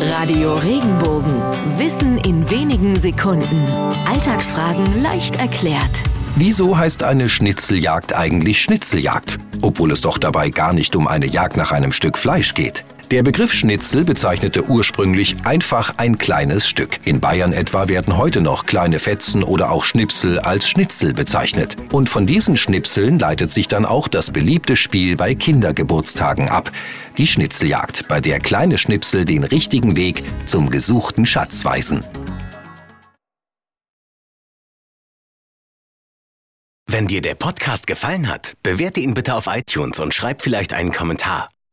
Radio Regenbogen. Wissen in wenigen Sekunden. Alltagsfragen leicht erklärt. Wieso heißt eine Schnitzeljagd eigentlich Schnitzeljagd, obwohl es doch dabei gar nicht um eine Jagd nach einem Stück Fleisch geht? Der Begriff Schnitzel bezeichnete ursprünglich einfach ein kleines Stück. In Bayern etwa werden heute noch kleine Fetzen oder auch Schnipsel als Schnitzel bezeichnet. Und von diesen Schnipseln leitet sich dann auch das beliebte Spiel bei Kindergeburtstagen ab. Die Schnitzeljagd, bei der kleine Schnipsel den richtigen Weg zum gesuchten Schatz weisen. Wenn dir der Podcast gefallen hat, bewerte ihn bitte auf iTunes und schreib vielleicht einen Kommentar.